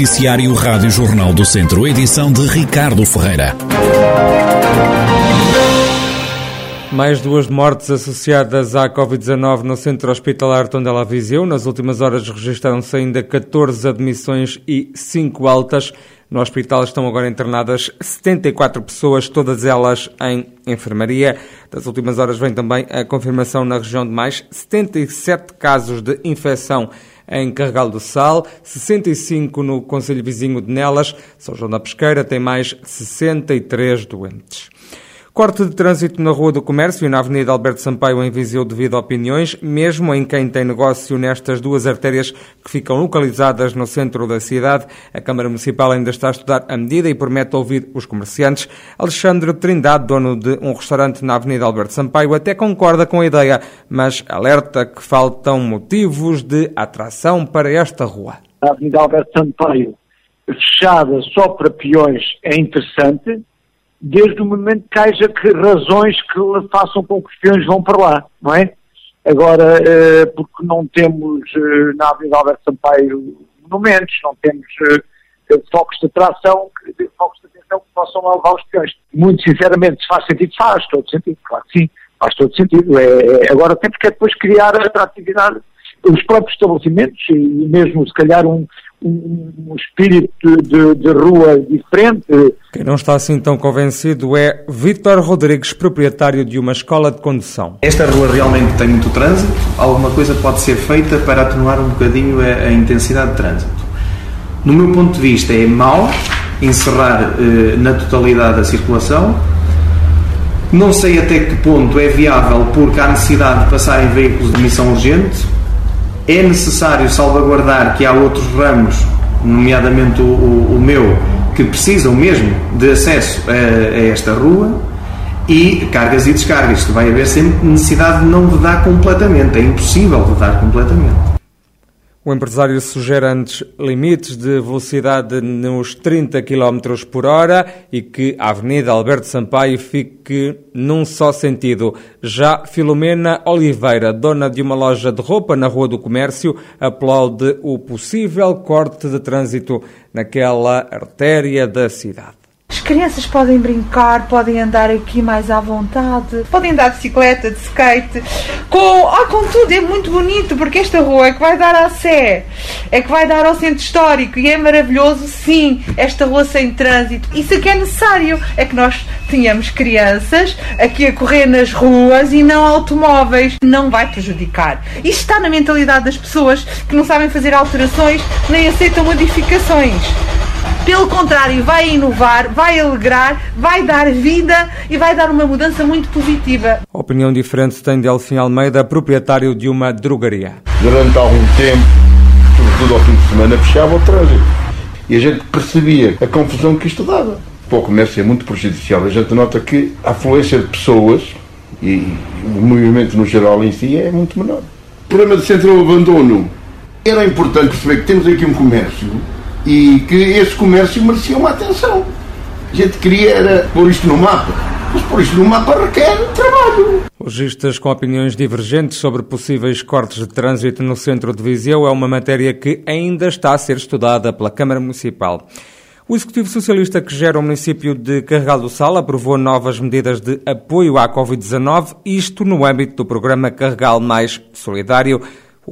Noticiário Rádio Jornal do Centro, edição de Ricardo Ferreira. Mais duas mortes associadas à Covid-19 no centro hospitalar Tondela Viseu. Nas últimas horas registraram-se ainda 14 admissões e 5 altas. No hospital estão agora internadas 74 pessoas, todas elas em enfermaria. Das últimas horas vem também a confirmação na região de mais 77 casos de infecção em Carregal do Sal, 65 no Conselho Vizinho de Nelas. São João da Pesqueira tem mais 63 doentes. Corte de trânsito na Rua do Comércio e na Avenida Alberto Sampaio em Viseu devido a opiniões, mesmo em quem tem negócio nestas duas artérias que ficam localizadas no centro da cidade. A Câmara Municipal ainda está a estudar a medida e promete ouvir os comerciantes. Alexandre Trindade, dono de um restaurante na Avenida Alberto Sampaio, até concorda com a ideia, mas alerta que faltam motivos de atração para esta rua. A Avenida Alberto Sampaio fechada só para peões é interessante, desde o momento que haja que razões que façam com que os peões vão para lá, não é? Agora, eh, porque não temos eh, na Avenida Alberto Sampaio monumentos, não temos eh, focos de atração, focos de atenção que possam levar os peões. Muito sinceramente, se faz sentido, faz todo sentido, claro que sim, faz todo sentido. É, é, agora tem porque é depois criar atratividade, os próprios estabelecimentos e mesmo se calhar um, um, espírito de, de, rua diferente. Quem não está assim tão convencido é Vítor Rodrigues, proprietário de uma escola de condução. Esta rua realmente tem muito trânsito, alguma coisa pode ser feita para atenuar um bocadinho a, a intensidade de trânsito. No meu ponto de vista, é mau encerrar eh, na totalidade a circulação. Não sei até que ponto é viável, porque há necessidade de passar em veículos de missão urgente é necessário salvaguardar que há outros ramos, nomeadamente o, o, o meu, que precisam mesmo de acesso a, a, esta rua e cargas e descargas. Vai haver sempre necessidade de não vedar completamente, é impossível vedar completamente. O empresário sugere antes limites de velocidade nos 30 km por hora e que a Avenida Alberto Sampaio fique num só sentido. Já Filomena Oliveira, dona de uma loja de roupa na Rua do Comércio, aplaude o possível corte de trânsito naquela artéria da cidade. As crianças podem brincar, podem andar aqui mais à vontade, podem andar de bicicleta, de skate, com, ah, com tudo, é muito bonito, porque esta rua é que vai dar à Sé, é que vai dar ao centro histórico e é maravilhoso, sim, esta rua sem trânsito. Isso é que é necessário, é que nós tenhamos crianças aqui a correr nas ruas e não automóveis. Não vai prejudicar. Isto está na mentalidade das pessoas que não sabem fazer alterações nem aceitam modificações. Pelo contrário, vai inovar, vai alegrar, vai dar vida e vai dar uma mudança muito positiva. Opinião diferente tem Delfim Almeida, proprietário de uma drogaria. Durante algum tempo, sobretudo ao fim de semana, fechava o trânsito. E a gente percebia a confusão que isto dava. Para o comércio é muito prejudicial. A gente nota que a afluência de pessoas e o movimento no geral em si é muito menor. O problema de centro abandono. Era importante perceber que temos aqui um comércio e que esse comércio merecia uma atenção. A gente queria era pôr isto no mapa, mas pôr isto no mapa requer trabalho. Logistas com opiniões divergentes sobre possíveis cortes de trânsito no centro de Viseu é uma matéria que ainda está a ser estudada pela Câmara Municipal. O Executivo Socialista que gera o município de Carregal do Sal aprovou novas medidas de apoio à Covid-19, isto no âmbito do programa Carregal Mais Solidário.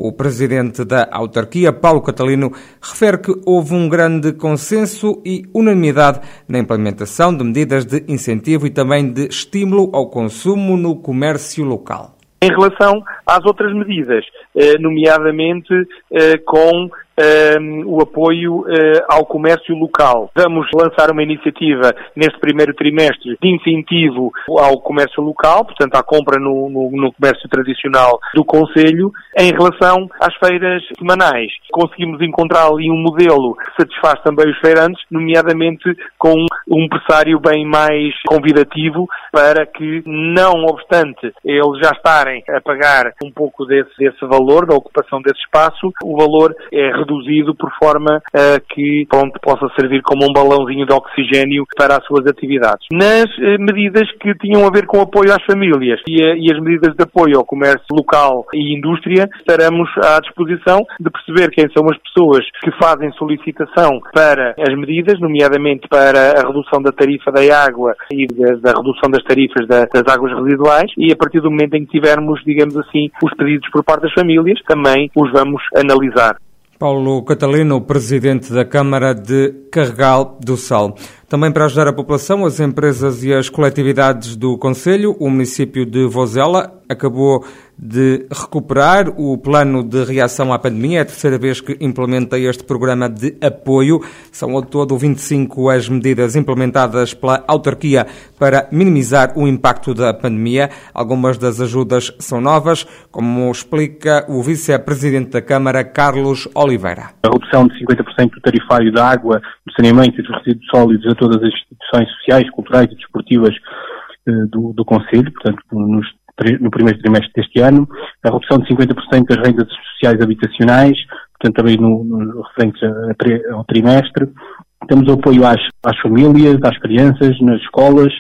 O presidente da autarquia, Paulo Catalino, refere que houve um grande consenso e unanimidade na implementação de medidas de incentivo e também de estímulo ao consumo no comércio local. Em relação às outras medidas, eh, nomeadamente eh, com Ehm, o apoio uh, ao comércio local. Vamos lançar uma iniciativa neste primeiro trimestre de incentivo ao comércio local, portanto à compra no, no, no comércio tradicional do Conselho. Em relação às feiras semanais, conseguimos encontrar ali um modelo que satisfaz também os feirantes, nomeadamente com um pressário bem mais convidativo para que, não obstante eles já estarem a pagar um pouco desse, desse valor, da ocupação desse espaço, o valor é reduzido reduzido por forma a que pronto, possa servir como um balãozinho de oxigênio para as suas atividades. Nas medidas que tinham a ver com apoio às famílias e, e as medidas de apoio ao comércio local e indústria, estaremos à disposição de perceber quem são as pessoas que fazem solicitação para as medidas, nomeadamente para a redução da tarifa da água e da, da redução das tarifas da, das águas residuais e a partir do momento em que tivermos, digamos assim, os pedidos por parte das famílias, também os vamos analisar. Paulo Catalino, presidente da Câmara de Carregal do Sal. Também para ajudar a população, as empresas e as coletividades do Conselho, o município de Vozela acabou de recuperar o plano de reação à pandemia. É a terceira vez que implementa este programa de apoio. São ao todo 25 as medidas implementadas pela autarquia para minimizar o impacto da pandemia. Algumas das ajudas são novas, como explica o vice-presidente da Câmara, Carlos Oliveira. A redução de 50% do tarifário da água, do saneamento e dos resíduos sólidos todas as instituições sociais, culturais e desportivas eh, do, do Conselho, portanto, nos, no primeiro trimestre deste ano, a redução de 50% das rendas sociais habitacionais, portanto, também no, no referente ao trimestre. Temos apoio às, às famílias, às crianças, nas escolas,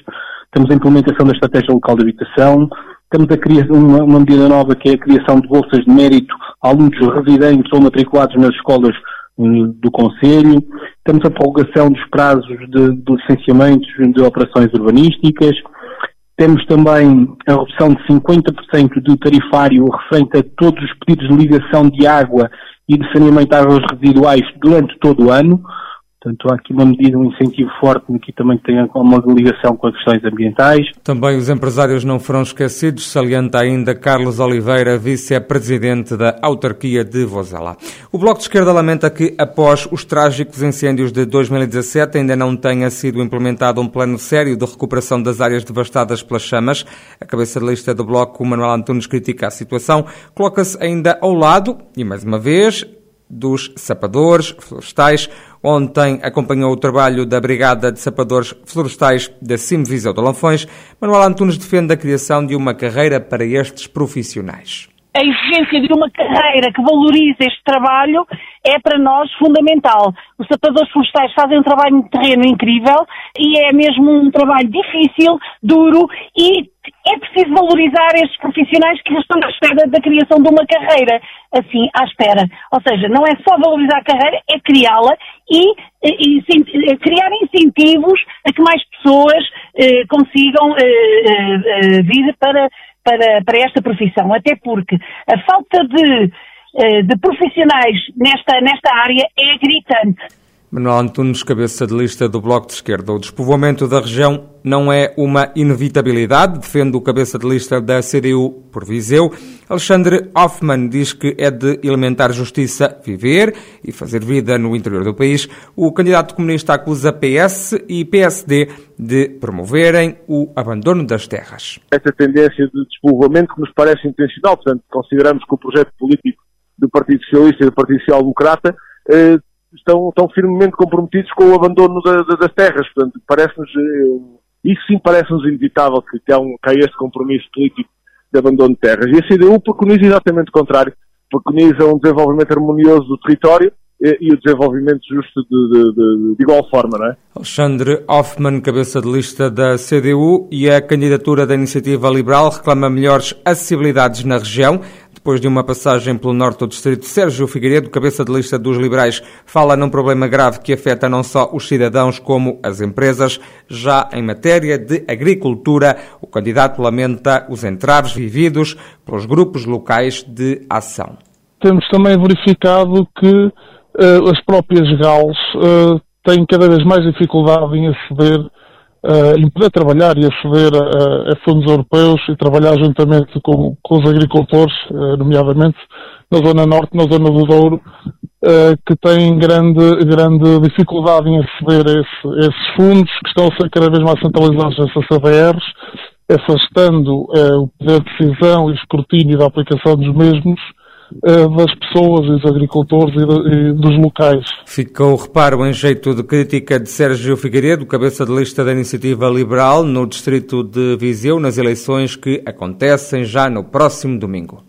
temos a implementação da estratégia local de habitação, temos a criação, uma, uma medida nova que é a criação de bolsas de mérito a alunos residentes ou matriculados nas escolas do Conselho, temos a prorrogação dos prazos de, de licenciamentos de operações urbanísticas, temos também a redução de 50% do tarifário referente a todos os pedidos de ligação de água e de saneamento de águas residuais durante todo o ano, Portanto, há aqui uma medida, um incentivo forte que também tem uma ligação com as questões ambientais. Também os empresários não foram esquecidos, salienta ainda Carlos Oliveira, vice-presidente da autarquia de Vozela. O Bloco de Esquerda lamenta que, após os trágicos incêndios de 2017, ainda não tenha sido implementado um plano sério de recuperação das áreas devastadas pelas chamas. A cabeça de lista do Bloco, Manuel Antunes, critica a situação, coloca-se ainda ao lado, e mais uma vez, dos sapadores florestais. Ontem acompanhou o trabalho da Brigada de Sapadores Florestais da Simvisão de Lanfões. Manuel Antunes defende a criação de uma carreira para estes profissionais. A exigência de uma carreira que valorize este trabalho é para nós fundamental. Os sapadores florestais fazem um trabalho de terreno incrível e é mesmo um trabalho difícil, duro e é preciso valorizar estes profissionais que estão à espera da criação de uma carreira, assim, à espera. Ou seja, não é só valorizar a carreira, é criá-la e, e, e, criar incentivos a que mais pessoas eh, consigam eh, eh, eh, vir para, para, para esta profissão. Até porque a falta de, eh, de profissionais nesta, nesta área é gritante. Manuel Antunes, cabeça de lista do Bloco de Esquerda. O despovoamento da região não é uma inevitabilidade, defende o cabeça de lista da CDU por Viseu. Alexandre Hoffmann diz que é de elementar justiça viver e fazer vida no interior do país. O candidato comunista acusa PS e PSD de promoverem o abandono das terras. Essa tendência de despovoamento que nos parece intencional, portanto, consideramos que o projeto político do Partido Socialista e do Partido Social Democrata eh, estão, estão firmemente comprometidos com o abandono da, da, das terras. Portanto, parece-nos, eh, isso sim parece-nos inevitável que, que, há um, que há este compromisso político de abandono de terras. E a CDU preconiza exatamente o contrário. Preconiza um desenvolvimento harmonioso do território e, o desenvolvimento justo de, de, de, de, igual forma, não é? Alexandre Hoffmann, cabeça de lista da CDU e a candidatura da Iniciativa Liberal reclama melhores acessibilidades na região. Depois de uma passagem pelo norte do distrito, Sérgio Figueiredo, cabeça de lista dos liberais, fala num problema grave que afeta não só os cidadãos como as empresas. Já em matéria de agricultura, o candidato lamenta os entraves vividos pelos grupos locais de ação. Temos também verificado que uh, as próprias GALs uh, têm cada vez mais dificuldade em aceder uh, em poder trabalhar e aceder a, a, fundos europeus e trabalhar juntamente com, com os agricultores, nomeadamente na Zona Norte, na Zona do Douro, que têm grande, grande dificuldade em aceder a, esse, esses fundos, que estão a ser cada vez mais centralizados nessas CDRs, afastando o poder de decisão e escrutínio da aplicação dos mesmos eh, das pessoas e dos agricultores e, dos locais. Ficou o reparo em jeito de crítica de Sérgio Figueiredo, cabeça de lista da Iniciativa Liberal no distrito de Viseu, nas eleições que acontecem já no próximo domingo.